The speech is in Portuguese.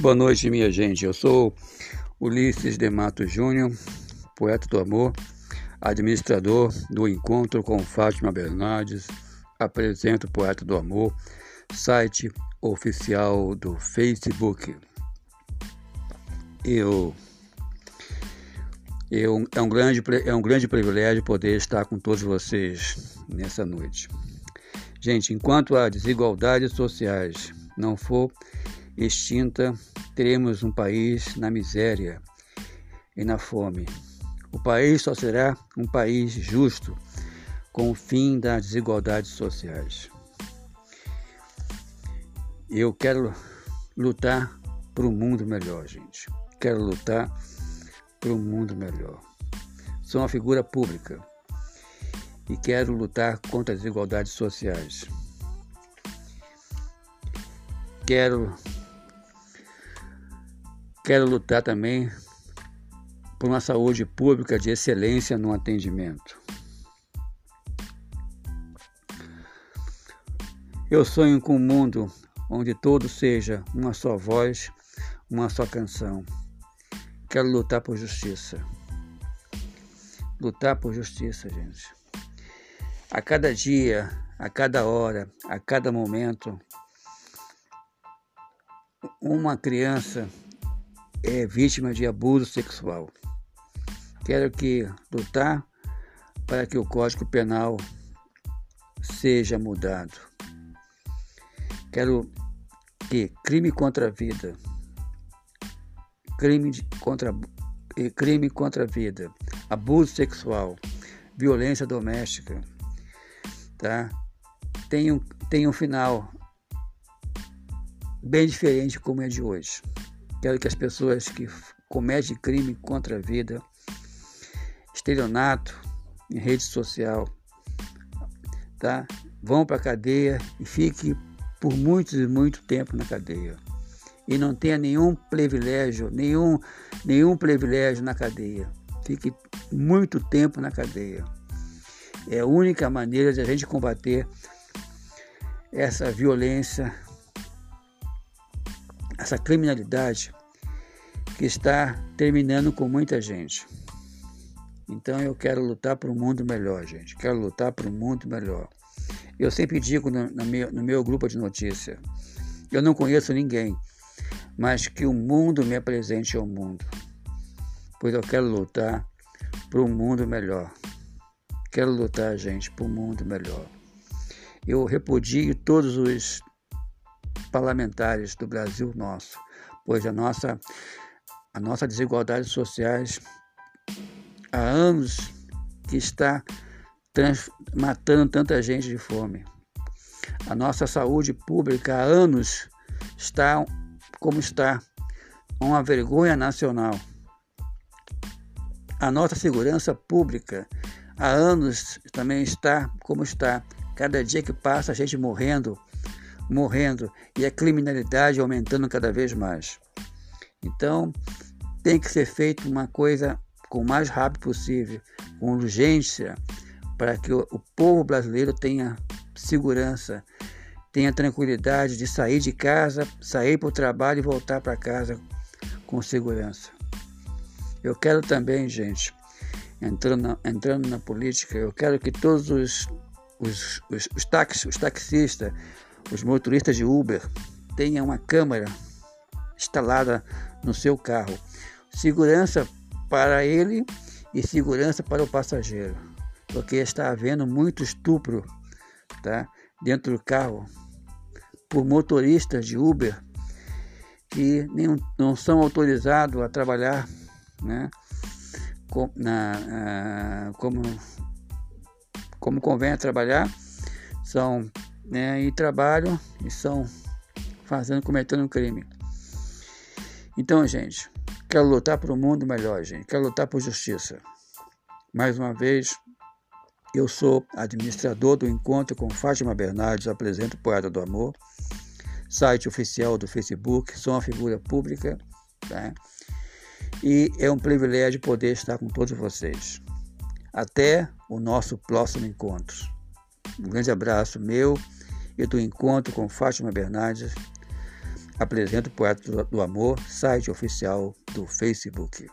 Boa noite, minha gente. Eu sou Ulisses de Matos Júnior, poeta do amor, administrador do Encontro com Fátima Bernardes, apresento Poeta do Amor, site oficial do Facebook. Eu, eu é, um grande, é um grande privilégio poder estar com todos vocês nessa noite. Gente, enquanto as desigualdades sociais não for extinta, teremos um país na miséria e na fome. O país só será um país justo com o fim das desigualdades sociais. Eu quero lutar por um mundo melhor, gente. Quero lutar por um mundo melhor. Sou uma figura pública e quero lutar contra as desigualdades sociais. Quero Quero lutar também por uma saúde pública de excelência no atendimento. Eu sonho com um mundo onde todo seja uma só voz, uma só canção. Quero lutar por justiça. Lutar por justiça, gente. A cada dia, a cada hora, a cada momento, uma criança é vítima de abuso sexual. Quero que lutar para que o Código Penal seja mudado. Quero que crime contra a vida, crime contra crime contra a vida, abuso sexual, violência doméstica, tá? Tem um, tem um final bem diferente como é de hoje. Quero que as pessoas que cometem crime contra a vida, estelionato em rede social, tá? vão para a cadeia e fiquem por muito e muito tempo na cadeia. E não tenha nenhum privilégio, nenhum, nenhum privilégio na cadeia. Fique muito tempo na cadeia. É a única maneira de a gente combater essa violência essa criminalidade que está terminando com muita gente. Então eu quero lutar por um mundo melhor, gente. Quero lutar por um mundo melhor. Eu sempre digo no, no, meu, no meu grupo de notícia: eu não conheço ninguém, mas que o mundo me apresente ao mundo. Pois eu quero lutar por um mundo melhor. Quero lutar, gente, por um mundo melhor. Eu repudio todos os parlamentares do Brasil nosso, pois a nossa, a nossa desigualdade sociais há anos que está trans, matando tanta gente de fome. A nossa saúde pública há anos está como está, uma vergonha nacional. A nossa segurança pública há anos também está como está. Cada dia que passa, a gente morrendo, morrendo e a criminalidade aumentando cada vez mais. Então, tem que ser feito uma coisa com o mais rápido possível, com urgência, para que o, o povo brasileiro tenha segurança, tenha tranquilidade de sair de casa, sair para o trabalho e voltar para casa com segurança. Eu quero também, gente, entrando na, entrando na política, eu quero que todos os, os, os, os, os taxistas, os motoristas de Uber tenham uma câmera instalada no seu carro. Segurança para ele e segurança para o passageiro, porque está havendo muito estupro tá, dentro do carro por motoristas de Uber que nem, não são autorizados a trabalhar né, com, na, como, como convém a trabalhar, são né, e trabalham e são fazendo, cometendo um crime. Então, gente, quero lutar por um mundo melhor, gente. Quero lutar por justiça. Mais uma vez, eu sou administrador do Encontro com Fátima Bernardes, apresento Poeta do Amor, site oficial do Facebook, sou uma figura pública, tá? E é um privilégio poder estar com todos vocês. Até o nosso próximo encontro. Um grande abraço meu e do encontro com Fátima Bernardes, Apresento o Poeta do Amor, site oficial do Facebook.